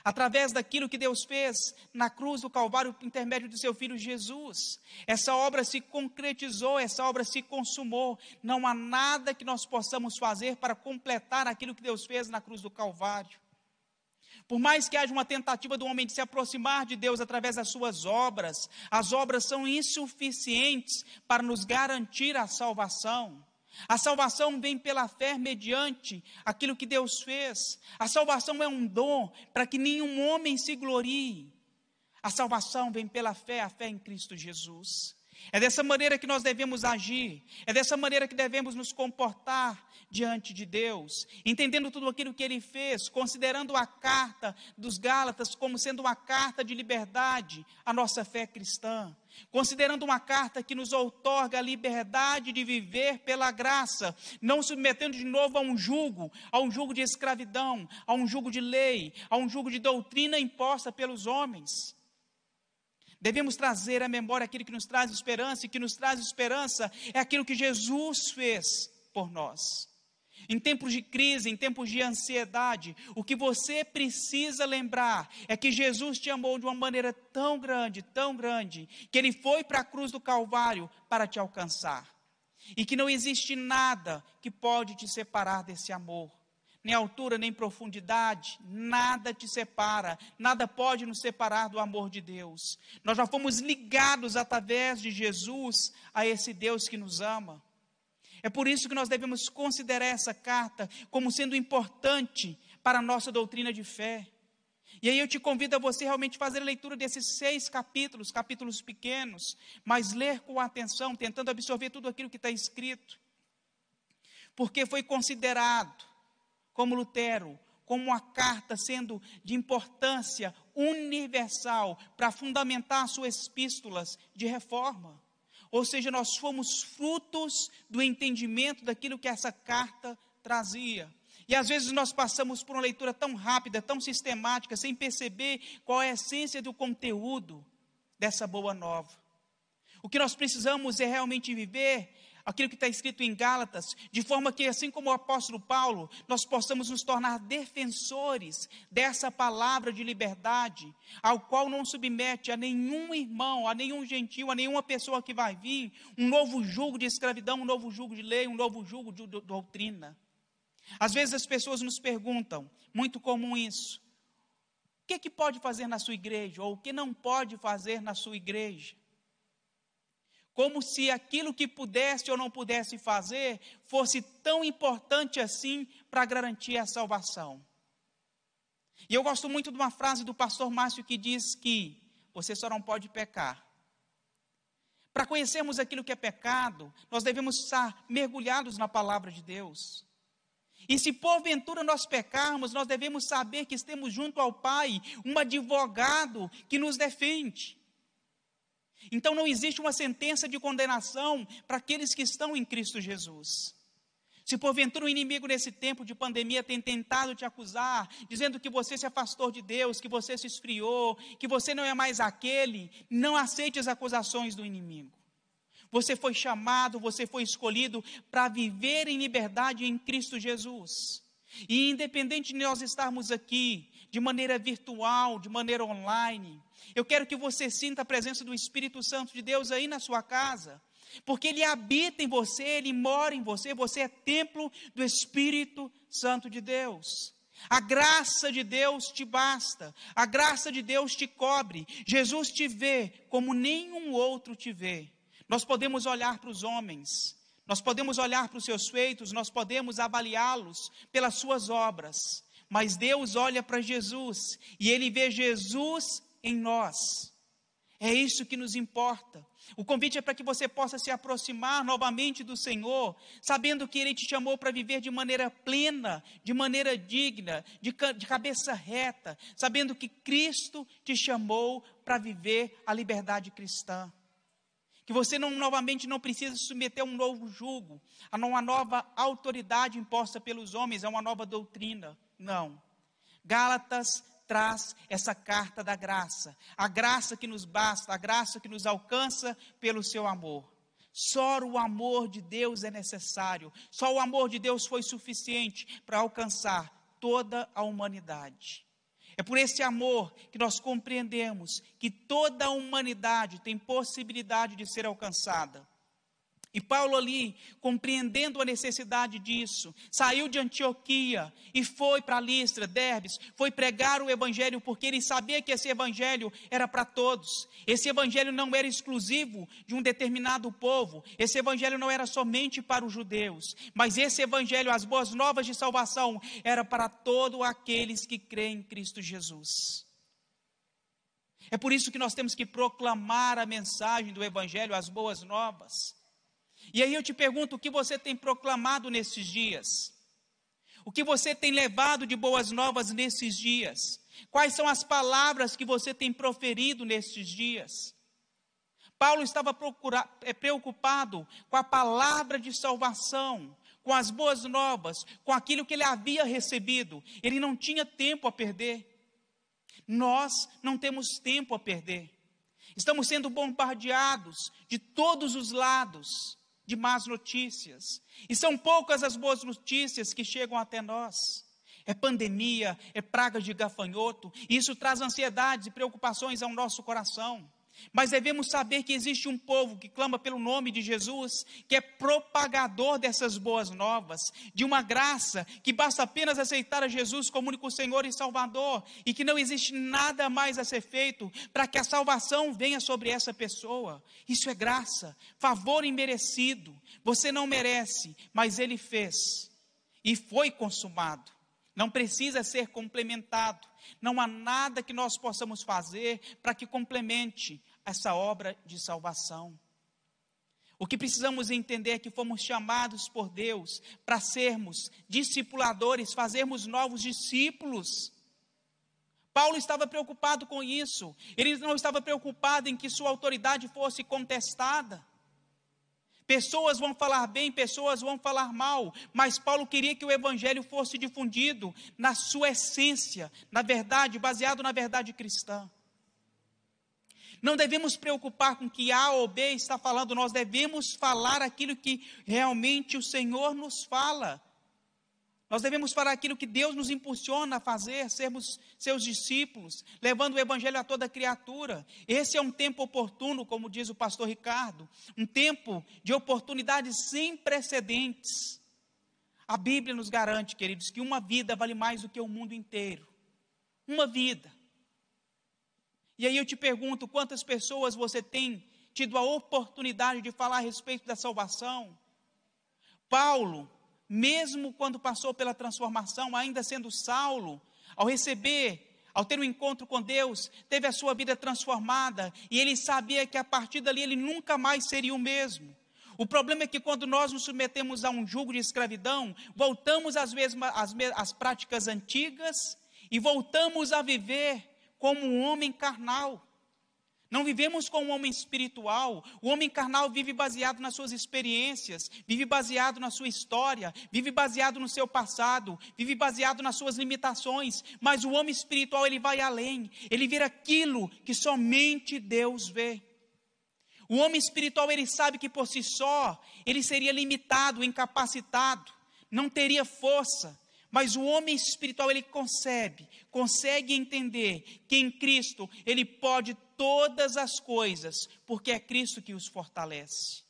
através daquilo que Deus fez na cruz do Calvário por intermédio do seu filho Jesus. Essa obra se concretizou, essa obra se consumou. Não há nada que nós possamos fazer para completar aquilo que Deus fez na cruz do Calvário. Por mais que haja uma tentativa do homem de se aproximar de Deus através das suas obras, as obras são insuficientes para nos garantir a salvação. A salvação vem pela fé mediante aquilo que Deus fez. A salvação é um dom para que nenhum homem se glorie. A salvação vem pela fé, a fé em Cristo Jesus. É dessa maneira que nós devemos agir, é dessa maneira que devemos nos comportar diante de Deus, entendendo tudo aquilo que Ele fez, considerando a carta dos Gálatas como sendo uma carta de liberdade, a nossa fé cristã, considerando uma carta que nos outorga a liberdade de viver pela graça, não submetendo de novo a um jugo, a um jugo de escravidão, a um jugo de lei, a um jugo de doutrina imposta pelos homens. Devemos trazer à memória aquilo que nos traz esperança, e que nos traz esperança é aquilo que Jesus fez por nós. Em tempos de crise, em tempos de ansiedade, o que você precisa lembrar é que Jesus te amou de uma maneira tão grande, tão grande, que ele foi para a cruz do Calvário para te alcançar. E que não existe nada que pode te separar desse amor nem altura, nem profundidade, nada te separa, nada pode nos separar do amor de Deus. Nós já fomos ligados através de Jesus a esse Deus que nos ama. É por isso que nós devemos considerar essa carta como sendo importante para a nossa doutrina de fé. E aí eu te convido a você realmente fazer a leitura desses seis capítulos, capítulos pequenos, mas ler com atenção, tentando absorver tudo aquilo que está escrito. Porque foi considerado como Lutero, como uma carta sendo de importância universal para fundamentar suas epístolas de reforma. Ou seja, nós fomos frutos do entendimento daquilo que essa carta trazia. E às vezes nós passamos por uma leitura tão rápida, tão sistemática, sem perceber qual é a essência do conteúdo dessa boa nova. O que nós precisamos é realmente viver aquilo que está escrito em Gálatas, de forma que, assim como o apóstolo Paulo, nós possamos nos tornar defensores dessa palavra de liberdade, ao qual não submete a nenhum irmão, a nenhum gentil, a nenhuma pessoa que vai vir, um novo jugo de escravidão, um novo jugo de lei, um novo jugo de doutrina. Às vezes as pessoas nos perguntam, muito comum isso, o que, é que pode fazer na sua igreja, ou o que não pode fazer na sua igreja? Como se aquilo que pudesse ou não pudesse fazer fosse tão importante assim para garantir a salvação. E eu gosto muito de uma frase do pastor Márcio que diz que você só não pode pecar. Para conhecermos aquilo que é pecado, nós devemos estar mergulhados na palavra de Deus. E se porventura nós pecarmos, nós devemos saber que temos junto ao Pai um advogado que nos defende. Então não existe uma sentença de condenação para aqueles que estão em Cristo Jesus. Se porventura o inimigo nesse tempo de pandemia tem tentado te acusar, dizendo que você se afastou de Deus, que você se esfriou, que você não é mais aquele, não aceite as acusações do inimigo. Você foi chamado, você foi escolhido para viver em liberdade em Cristo Jesus. E independente de nós estarmos aqui, de maneira virtual, de maneira online, eu quero que você sinta a presença do Espírito Santo de Deus aí na sua casa, porque Ele habita em você, Ele mora em você, você é templo do Espírito Santo de Deus. A graça de Deus te basta, a graça de Deus te cobre. Jesus te vê como nenhum outro te vê. Nós podemos olhar para os homens, nós podemos olhar para os seus feitos, nós podemos avaliá-los pelas suas obras, mas Deus olha para Jesus e ele vê Jesus em nós. É isso que nos importa. O convite é para que você possa se aproximar novamente do Senhor, sabendo que Ele te chamou para viver de maneira plena, de maneira digna, de, de cabeça reta, sabendo que Cristo te chamou para viver a liberdade cristã. Que você não novamente não precisa submeter a um novo jugo, a uma nova autoridade imposta pelos homens, a uma nova doutrina. Não. Gálatas traz essa carta da graça, a graça que nos basta, a graça que nos alcança pelo seu amor. Só o amor de Deus é necessário, só o amor de Deus foi suficiente para alcançar toda a humanidade. É por esse amor que nós compreendemos que toda a humanidade tem possibilidade de ser alcançada. E Paulo ali, compreendendo a necessidade disso, saiu de Antioquia e foi para Listra, Derbes, foi pregar o evangelho porque ele sabia que esse evangelho era para todos. Esse evangelho não era exclusivo de um determinado povo, esse evangelho não era somente para os judeus, mas esse evangelho, as boas novas de salvação, era para todos aqueles que creem em Cristo Jesus. É por isso que nós temos que proclamar a mensagem do evangelho, as boas novas. E aí eu te pergunto: o que você tem proclamado nesses dias? O que você tem levado de boas novas nesses dias? Quais são as palavras que você tem proferido nesses dias? Paulo estava é, preocupado com a palavra de salvação, com as boas novas, com aquilo que ele havia recebido. Ele não tinha tempo a perder. Nós não temos tempo a perder. Estamos sendo bombardeados de todos os lados de más notícias. E são poucas as boas notícias que chegam até nós. É pandemia, é praga de gafanhoto, e isso traz ansiedades e preocupações ao nosso coração. Mas devemos saber que existe um povo que clama pelo nome de Jesus, que é propagador dessas boas novas, de uma graça que basta apenas aceitar a Jesus como único Senhor e Salvador, e que não existe nada mais a ser feito para que a salvação venha sobre essa pessoa. Isso é graça, favor imerecido. Você não merece, mas Ele fez, e foi consumado. Não precisa ser complementado. Não há nada que nós possamos fazer para que complemente essa obra de salvação. O que precisamos entender é que fomos chamados por Deus para sermos discipuladores, fazermos novos discípulos. Paulo estava preocupado com isso. Ele não estava preocupado em que sua autoridade fosse contestada. Pessoas vão falar bem, pessoas vão falar mal, mas Paulo queria que o evangelho fosse difundido na sua essência, na verdade, baseado na verdade cristã. Não devemos preocupar com que A ou B está falando, nós devemos falar aquilo que realmente o Senhor nos fala. Nós devemos falar aquilo que Deus nos impulsiona a fazer, sermos seus discípulos, levando o Evangelho a toda criatura. Esse é um tempo oportuno, como diz o pastor Ricardo, um tempo de oportunidades sem precedentes. A Bíblia nos garante, queridos, que uma vida vale mais do que o mundo inteiro. Uma vida. E aí eu te pergunto: quantas pessoas você tem tido a oportunidade de falar a respeito da salvação? Paulo, mesmo quando passou pela transformação, ainda sendo Saulo, ao receber ao ter um encontro com Deus, teve a sua vida transformada e ele sabia que a partir dali ele nunca mais seria o mesmo. O problema é que quando nós nos submetemos a um jugo de escravidão, voltamos às, mesmas, às, às práticas antigas e voltamos a viver como um homem carnal. Não vivemos como um homem espiritual. O homem carnal vive baseado nas suas experiências, vive baseado na sua história, vive baseado no seu passado, vive baseado nas suas limitações. Mas o homem espiritual, ele vai além. Ele vê aquilo que somente Deus vê. O homem espiritual, ele sabe que por si só, ele seria limitado, incapacitado, não teria força. Mas o homem espiritual, ele concebe, consegue entender que em Cristo ele pode todas as coisas, porque é Cristo que os fortalece.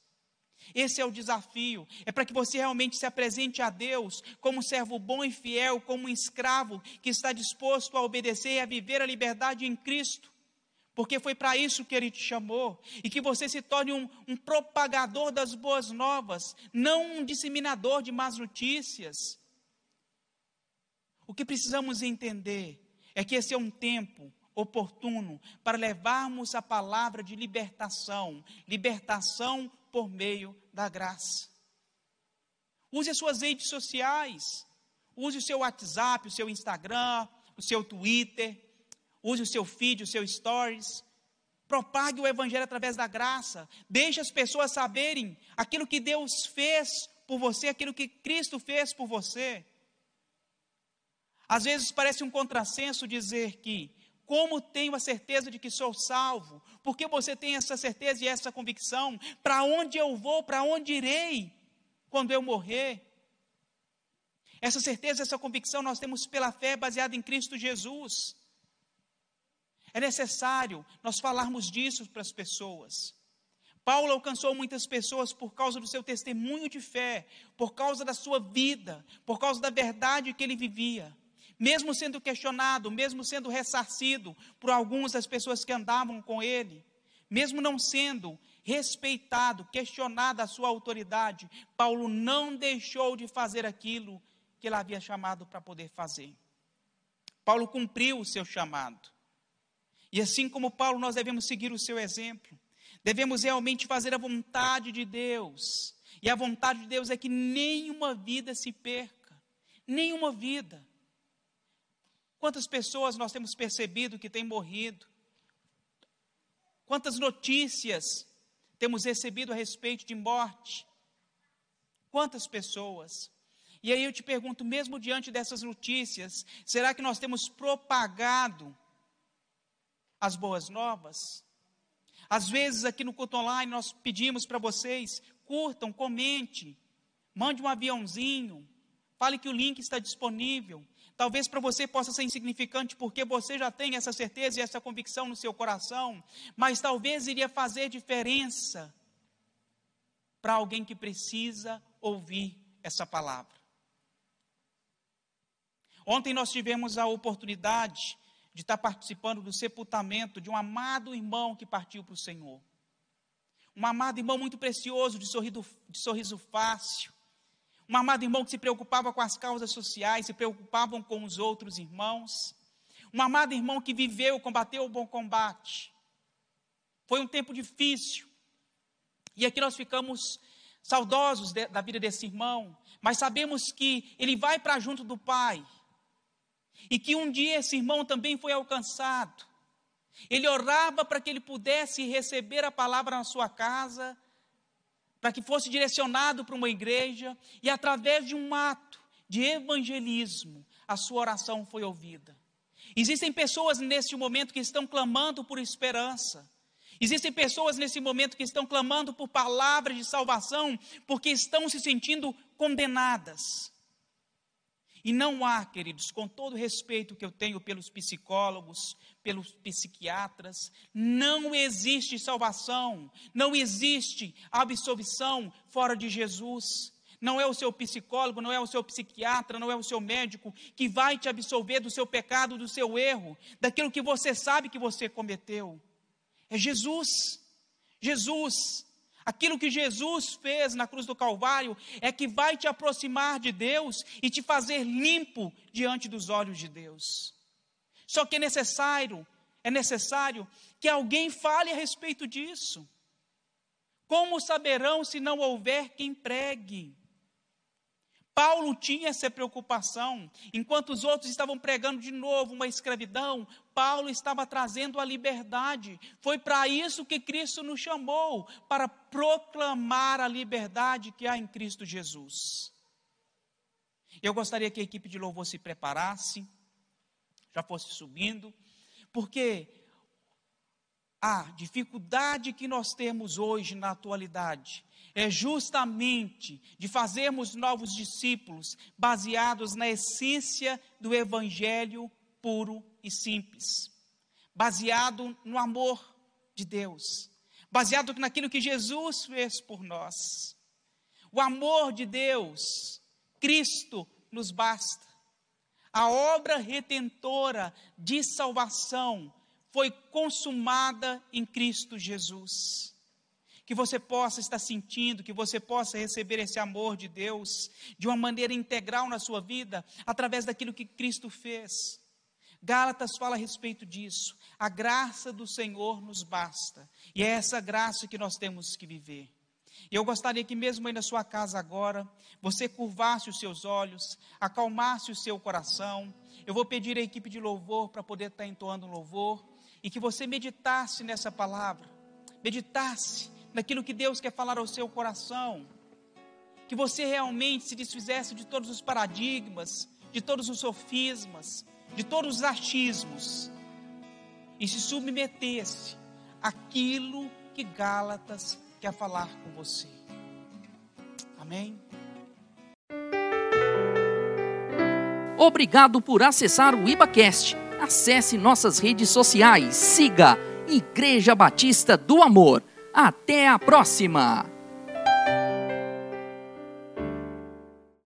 Esse é o desafio, é para que você realmente se apresente a Deus como servo bom e fiel, como um escravo que está disposto a obedecer e a viver a liberdade em Cristo. porque foi para isso que Ele te chamou, e que você se torne um, um propagador das boas novas, não um disseminador de más notícias. O que precisamos entender é que esse é um tempo oportuno para levarmos a palavra de libertação, libertação por meio da graça. Use as suas redes sociais, use o seu WhatsApp, o seu Instagram, o seu Twitter, use o seu feed, o seu stories. Propague o evangelho através da graça. Deixe as pessoas saberem aquilo que Deus fez por você, aquilo que Cristo fez por você. Às vezes parece um contrassenso dizer que, como tenho a certeza de que sou salvo, porque você tem essa certeza e essa convicção, para onde eu vou, para onde irei quando eu morrer? Essa certeza, essa convicção nós temos pela fé baseada em Cristo Jesus. É necessário nós falarmos disso para as pessoas. Paulo alcançou muitas pessoas por causa do seu testemunho de fé, por causa da sua vida, por causa da verdade que ele vivia mesmo sendo questionado, mesmo sendo ressarcido por algumas das pessoas que andavam com ele, mesmo não sendo respeitado, questionada a sua autoridade, Paulo não deixou de fazer aquilo que ele havia chamado para poder fazer. Paulo cumpriu o seu chamado. E assim como Paulo, nós devemos seguir o seu exemplo. Devemos realmente fazer a vontade de Deus. E a vontade de Deus é que nenhuma vida se perca. Nenhuma vida. Quantas pessoas nós temos percebido que têm morrido? Quantas notícias temos recebido a respeito de morte? Quantas pessoas? E aí eu te pergunto, mesmo diante dessas notícias, será que nós temos propagado as boas novas? Às vezes aqui no culto online nós pedimos para vocês, curtam, comente, mande um aviãozinho, fale que o link está disponível. Talvez para você possa ser insignificante porque você já tem essa certeza e essa convicção no seu coração, mas talvez iria fazer diferença para alguém que precisa ouvir essa palavra. Ontem nós tivemos a oportunidade de estar participando do sepultamento de um amado irmão que partiu para o Senhor. Um amado irmão muito precioso, de sorriso, de sorriso fácil, um amado irmão que se preocupava com as causas sociais, se preocupavam com os outros irmãos. Um amado irmão que viveu, combateu o bom combate. Foi um tempo difícil. E aqui nós ficamos saudosos de, da vida desse irmão, mas sabemos que ele vai para junto do Pai. E que um dia esse irmão também foi alcançado. Ele orava para que ele pudesse receber a palavra na sua casa, para que fosse direcionado para uma igreja e através de um ato de evangelismo, a sua oração foi ouvida. Existem pessoas neste momento que estão clamando por esperança. Existem pessoas nesse momento que estão clamando por palavras de salvação porque estão se sentindo condenadas. E não há, queridos, com todo o respeito que eu tenho pelos psicólogos, pelos psiquiatras, não existe salvação, não existe absolvição fora de Jesus. Não é o seu psicólogo, não é o seu psiquiatra, não é o seu médico que vai te absolver do seu pecado, do seu erro, daquilo que você sabe que você cometeu. É Jesus. Jesus Aquilo que Jesus fez na cruz do Calvário é que vai te aproximar de Deus e te fazer limpo diante dos olhos de Deus. Só que é necessário, é necessário que alguém fale a respeito disso. Como saberão se não houver quem pregue? Paulo tinha essa preocupação. Enquanto os outros estavam pregando de novo uma escravidão, Paulo estava trazendo a liberdade. Foi para isso que Cristo nos chamou para proclamar a liberdade que há em Cristo Jesus. Eu gostaria que a equipe de louvor se preparasse, já fosse subindo, porque a dificuldade que nós temos hoje na atualidade é justamente de fazermos novos discípulos baseados na essência do evangelho puro e simples, baseado no amor de Deus, baseado naquilo que Jesus fez por nós. O amor de Deus, Cristo nos basta. A obra retentora de salvação foi consumada em Cristo Jesus. Que você possa estar sentindo, que você possa receber esse amor de Deus de uma maneira integral na sua vida, através daquilo que Cristo fez. Gálatas fala a respeito disso. A graça do Senhor nos basta. E é essa graça que nós temos que viver. E eu gostaria que, mesmo aí na sua casa agora, você curvasse os seus olhos, acalmasse o seu coração. Eu vou pedir à equipe de louvor para poder estar entoando um louvor e que você meditasse nessa palavra, meditasse naquilo que Deus quer falar ao seu coração, que você realmente se desfizesse de todos os paradigmas, de todos os sofismas, de todos os achismos e se submetesse àquilo que Gálatas quer falar com você. Amém? Obrigado por acessar o IbaCast. Acesse nossas redes sociais. Siga Igreja Batista do Amor. Até a próxima!